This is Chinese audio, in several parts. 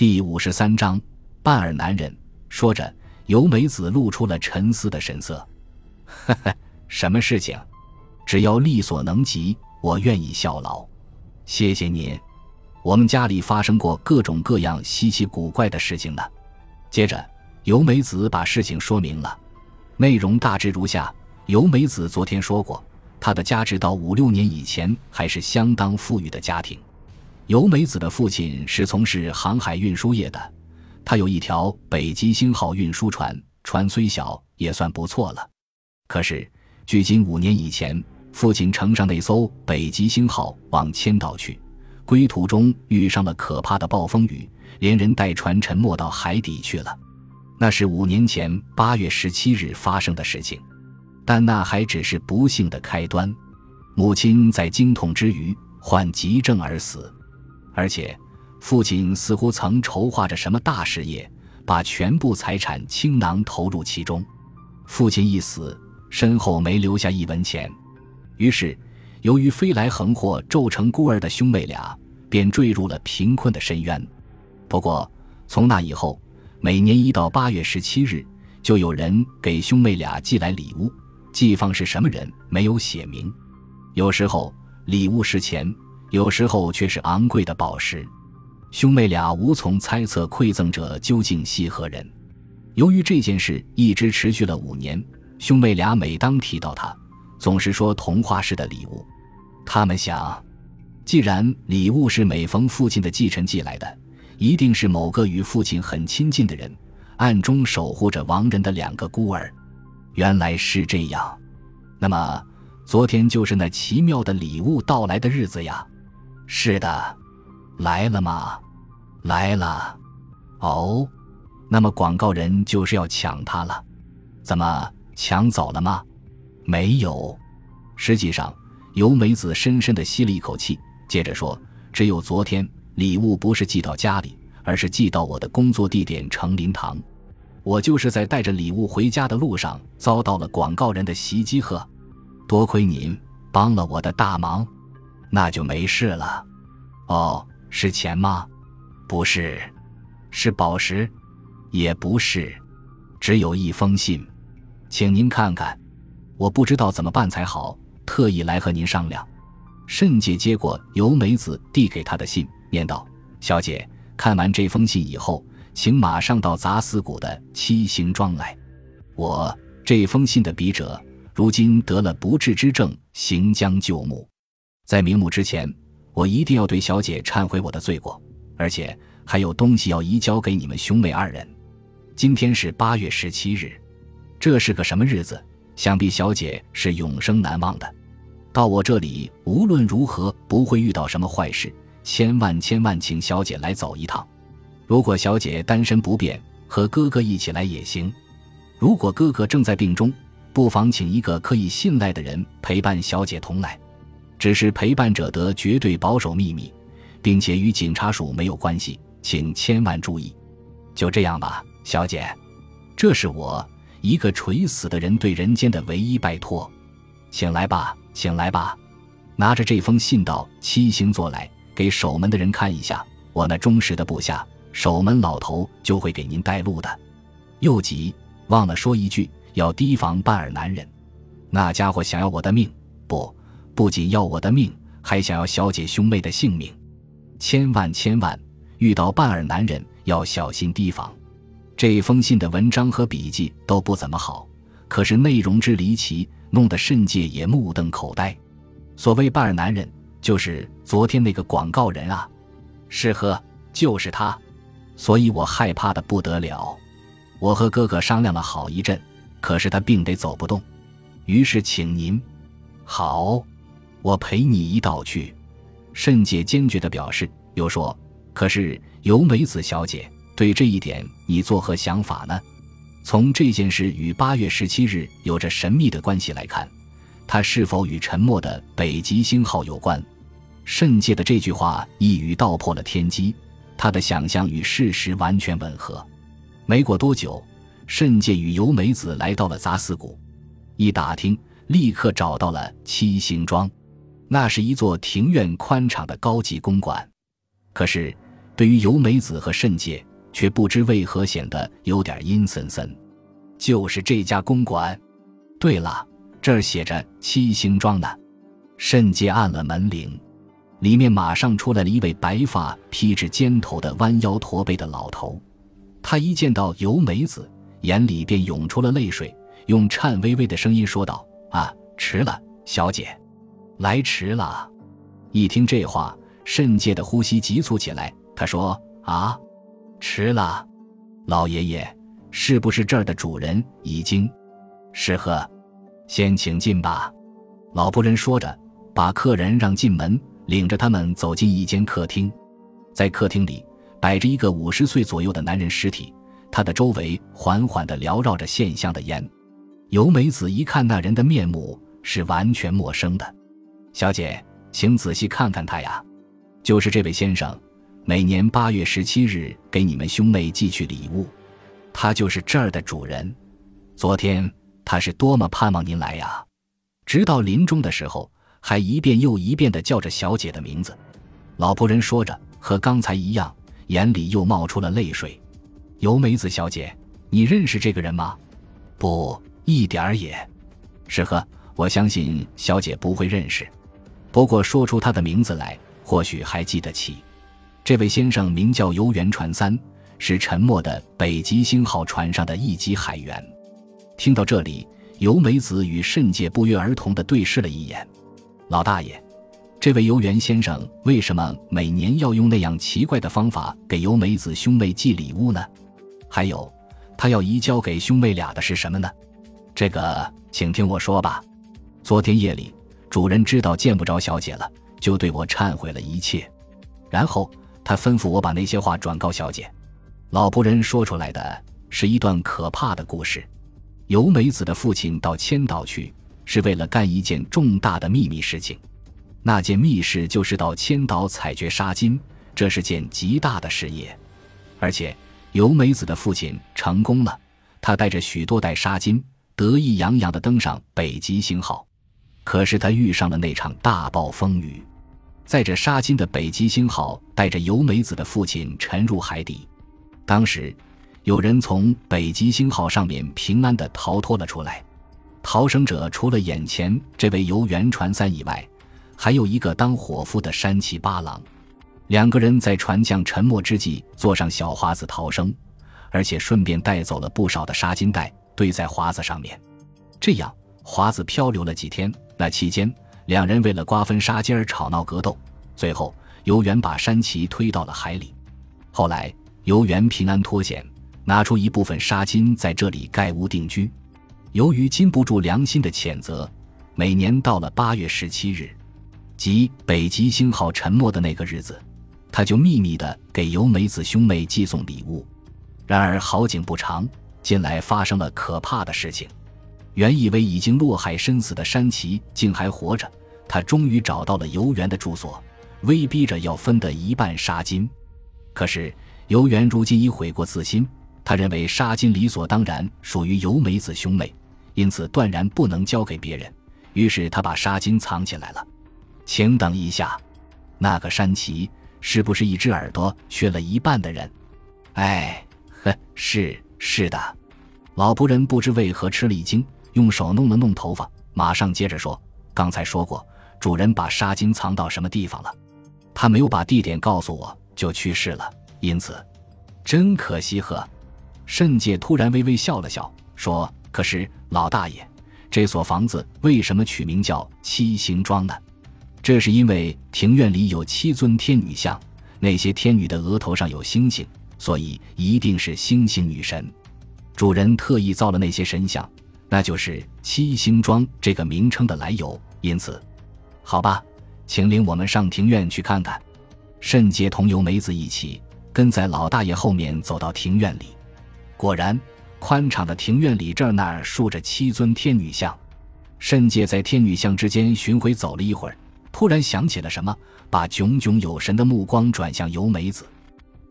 第五十三章，半耳男人。说着，由美子露出了沉思的神色。呵呵，什么事情？只要力所能及，我愿意效劳。谢谢您。我们家里发生过各种各样稀奇古怪的事情呢。接着，由美子把事情说明了，内容大致如下：由美子昨天说过，她的家直到五六年以前还是相当富裕的家庭。由美子的父亲是从事航海运输业的，他有一条北极星号运输船，船虽小也算不错了。可是，距今五年以前，父亲乘上那艘北极星号往千岛去，归途中遇上了可怕的暴风雨，连人带船沉没到海底去了。那是五年前八月十七日发生的事情，但那还只是不幸的开端。母亲在惊痛之余患急症而死。而且，父亲似乎曾筹划着什么大事业，把全部财产倾囊投入其中。父亲一死，身后没留下一文钱。于是，由于飞来横祸，骤成孤儿的兄妹俩便坠入了贫困的深渊。不过，从那以后，每年一到八月十七日，就有人给兄妹俩寄来礼物，寄放是什么人没有写明。有时候，礼物是钱。有时候却是昂贵的宝石，兄妹俩无从猜测馈赠者究竟系何人。由于这件事一直持续了五年，兄妹俩每当提到他，总是说童话式的礼物。他们想，既然礼物是每逢父亲的继承寄来的，一定是某个与父亲很亲近的人，暗中守护着亡人的两个孤儿。原来是这样，那么昨天就是那奇妙的礼物到来的日子呀。是的，来了吗？来了。哦，那么广告人就是要抢他了。怎么抢走了吗？没有。实际上，尤美子深深的吸了一口气，接着说：“只有昨天，礼物不是寄到家里，而是寄到我的工作地点成林堂。我就是在带着礼物回家的路上，遭到了广告人的袭击。呵，多亏您帮了我的大忙。”那就没事了，哦，是钱吗？不是，是宝石，也不是，只有一封信，请您看看，我不知道怎么办才好，特意来和您商量。慎姐接过由美子递给她的信，念道：“小姐，看完这封信以后，请马上到杂司谷的七星庄来。我这封信的笔者，如今得了不治之症，行将就木。”在瞑目之前，我一定要对小姐忏悔我的罪过，而且还有东西要移交给你们兄妹二人。今天是八月十七日，这是个什么日子？想必小姐是永生难忘的。到我这里，无论如何不会遇到什么坏事。千万千万，请小姐来走一趟。如果小姐单身不便，和哥哥一起来也行。如果哥哥正在病中，不妨请一个可以信赖的人陪伴小姐同来。只是陪伴者得绝对保守秘密，并且与警察署没有关系，请千万注意。就这样吧，小姐，这是我一个垂死的人对人间的唯一拜托。请来吧，请来吧，拿着这封信到七星座来，给守门的人看一下。我那忠实的部下守门老头就会给您带路的。又急，忘了说一句，要提防半尔男人，那家伙想要我的命，不。不仅要我的命，还想要小姐兄妹的性命，千万千万，遇到半耳男人要小心提防。这封信的文章和笔记都不怎么好，可是内容之离奇，弄得慎介也目瞪口呆。所谓半耳男人，就是昨天那个广告人啊，是呵，就是他，所以我害怕的不得了。我和哥哥商量了好一阵，可是他病得走不动，于是请您，好。我陪你一道去，慎姐坚决地表示，又说：“可是尤美子小姐对这一点，你作何想法呢？”从这件事与八月十七日有着神秘的关系来看，它是否与沉默的北极星号有关？慎介的这句话一语道破了天机，他的想象与事实完全吻合。没过多久，慎介与尤美子来到了杂司谷，一打听，立刻找到了七星庄。那是一座庭院宽敞的高级公馆，可是对于由美子和慎介，却不知为何显得有点阴森森。就是这家公馆。对了，这儿写着七星庄呢。慎介按了门铃，里面马上出来了一位白发披至肩头的弯腰驼背的老头。他一见到尤美子，眼里便涌出了泪水，用颤巍巍的声音说道：“啊，迟了，小姐，来迟了。”一听这话，慎介的呼吸急促起来。他说：“啊，迟了，老爷爷，是不是这儿的主人已经？是呵，先请进吧。”老仆人说着。把客人让进门，领着他们走进一间客厅。在客厅里摆着一个五十岁左右的男人尸体，他的周围缓缓地缭绕着线香的烟。尤美子一看那人的面目是完全陌生的。小姐，请仔细看看他呀，就是这位先生，每年八月十七日给你们兄妹寄去礼物，他就是这儿的主人。昨天他是多么盼望您来呀，直到临终的时候。还一遍又一遍地叫着小姐的名字，老仆人说着，和刚才一样，眼里又冒出了泪水。尤美子小姐，你认识这个人吗？不，一点儿也。是呵，我相信小姐不会认识。不过说出他的名字来，或许还记得起。这位先生名叫游园传三，是沉没的北极星号船上的一级海员。听到这里，尤美子与慎介不约而同地对视了一眼。老大爷，这位游园先生为什么每年要用那样奇怪的方法给尤美子兄妹寄礼物呢？还有，他要移交给兄妹俩的是什么呢？这个，请听我说吧。昨天夜里，主人知道见不着小姐了，就对我忏悔了一切，然后他吩咐我把那些话转告小姐。老仆人说出来的是一段可怕的故事。由美子的父亲到千岛去。是为了干一件重大的秘密事情，那件密事就是到千岛采掘沙金，这是件极大的事业。而且由美子的父亲成功了，他带着许多袋沙金，得意洋洋地登上北极星号。可是他遇上了那场大暴风雨，载着沙金的北极星号带着尤美子的父亲沉入海底。当时有人从北极星号上面平安地逃脱了出来。逃生者除了眼前这位游原船三以外，还有一个当伙夫的山崎八郎。两个人在船将沉没之际坐上小华子逃生，而且顺便带走了不少的沙金袋，堆在华子上面。这样，华子漂流了几天。那期间，两人为了瓜分沙金儿吵闹格斗，最后游原把山崎推到了海里。后来，游原平安脱险，拿出一部分沙金在这里盖屋定居。由于禁不住良心的谴责，每年到了八月十七日，即北极星号沉没的那个日子，他就秘密地给由美子兄妹寄送礼物。然而好景不长，近来发生了可怕的事情。原以为已经落海身死的山崎竟还活着，他终于找到了游园的住所，威逼着要分得一半沙金。可是游园如今已悔过自新，他认为沙金理所当然属于由美子兄妹。因此断然不能交给别人，于是他把纱巾藏起来了。请等一下，那个山崎是不是一只耳朵缺了一半的人？哎，呵，是是的。老仆人不知为何吃了一惊，用手弄了弄头发，马上接着说：“刚才说过，主人把纱巾藏到什么地方了？他没有把地点告诉我，就去世了。因此，真可惜。”呵，慎介突然微微笑了笑，说。可是老大爷，这所房子为什么取名叫七星庄呢？这是因为庭院里有七尊天女像，那些天女的额头上有星星，所以一定是星星女神。主人特意造了那些神像，那就是七星庄这个名称的来由。因此，好吧，请领我们上庭院去看看。慎介同由梅子一起跟在老大爷后面走到庭院里，果然。宽敞的庭院里，这儿那儿竖着七尊天女像。慎介在天女像之间巡回走了一会儿，突然想起了什么，把炯炯有神的目光转向尤美子。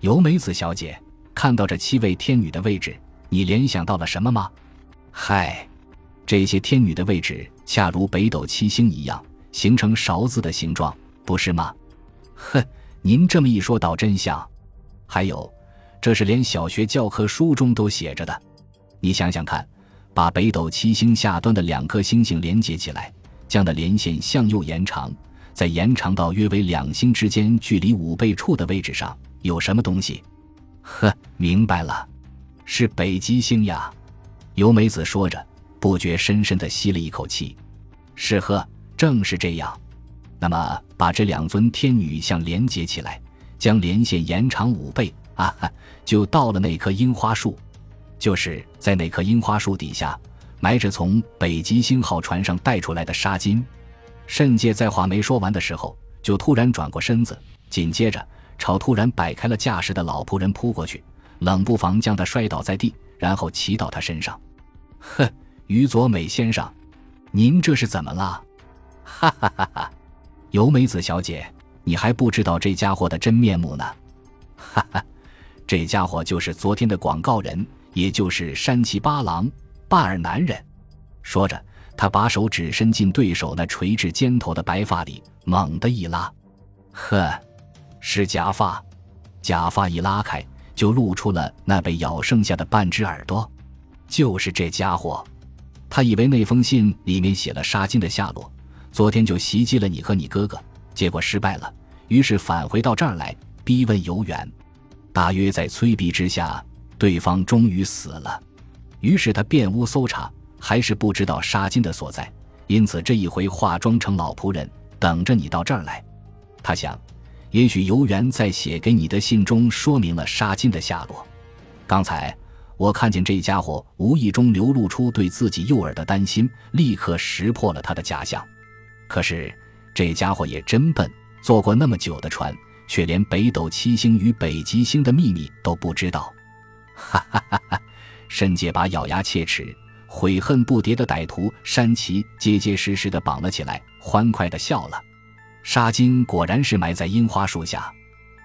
尤美子小姐，看到这七位天女的位置，你联想到了什么吗？嗨，这些天女的位置恰如北斗七星一样，形成勺子的形状，不是吗？哼，您这么一说，倒真像。还有，这是连小学教科书中都写着的。你想想看，把北斗七星下端的两颗星星连接起来，将的连线向右延长，再延长到约为两星之间距离五倍处的位置上，有什么东西？呵，明白了，是北极星呀。由美子说着，不觉深深地吸了一口气。是呵，正是这样。那么，把这两尊天女像连接起来，将连线延长五倍啊哈，就到了那棵樱花树。就是在那棵樱花树底下，埋着从北极星号船上带出来的纱巾。慎介在话没说完的时候，就突然转过身子，紧接着朝突然摆开了架势的老仆人扑过去，冷不防将他摔倒在地，然后骑到他身上。哼，于佐美先生。您这是怎么了？哈哈哈哈！尤美子小姐，你还不知道这家伙的真面目呢。哈哈，这家伙就是昨天的广告人，也就是山崎八郎，巴尔男人。说着，他把手指伸进对手那垂至肩头的白发里，猛地一拉，呵，是假发。假发一拉开，就露出了那被咬剩下的半只耳朵。就是这家伙。他以为那封信里面写了沙金的下落，昨天就袭击了你和你哥哥，结果失败了，于是返回到这儿来逼问游园。大约在催逼之下，对方终于死了。于是他遍屋搜查，还是不知道沙金的所在，因此这一回化妆成老仆人，等着你到这儿来。他想，也许游园在写给你的信中说明了纱金的下落。刚才。我看见这家伙无意中流露出对自己诱饵的担心，立刻识破了他的假象。可是这家伙也真笨，坐过那么久的船，却连北斗七星与北极星的秘密都不知道。哈哈哈哈！申介把咬牙切齿、悔恨不迭的歹徒山崎结结实实的绑了起来，欢快的笑了。沙金果然是埋在樱花树下，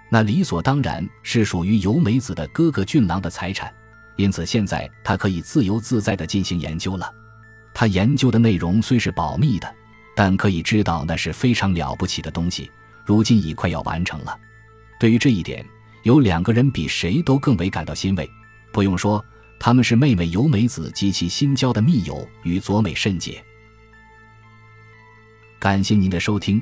那理所当然是属于由美子的哥哥俊郎的财产。因此，现在他可以自由自在地进行研究了。他研究的内容虽是保密的，但可以知道那是非常了不起的东西。如今已快要完成了。对于这一点，有两个人比谁都更为感到欣慰。不用说，他们是妹妹由美子及其新交的密友与佐美慎介。感谢您的收听，